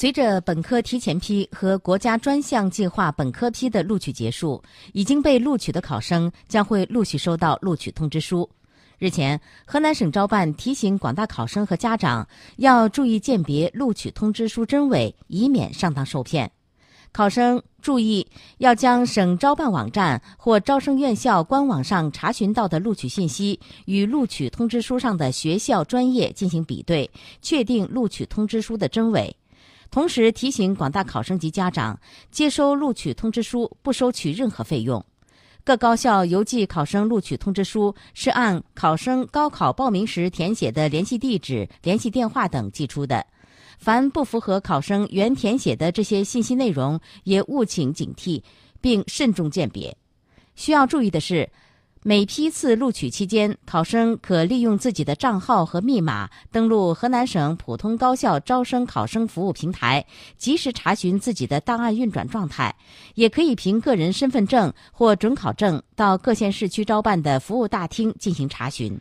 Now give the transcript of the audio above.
随着本科提前批和国家专项计划本科批的录取结束，已经被录取的考生将会陆续收到录取通知书。日前，河南省招办提醒广大考生和家长要注意鉴别录取通知书真伪，以免上当受骗。考生注意要将省招办网站或招生院校官网上查询到的录取信息与录取通知书上的学校专业进行比对，确定录取通知书的真伪。同时提醒广大考生及家长，接收录取通知书不收取任何费用。各高校邮寄考生录取通知书是按考生高考报名时填写的联系地址、联系电话等寄出的。凡不符合考生原填写的这些信息内容，也务请警惕，并慎重鉴别。需要注意的是，每批次录取期间，考生可利用自己的账号和密码登录河南省普通高校招生考生服务平台，及时查询自己的档案运转状态；也可以凭个人身份证或准考证到各县市区招办的服务大厅进行查询。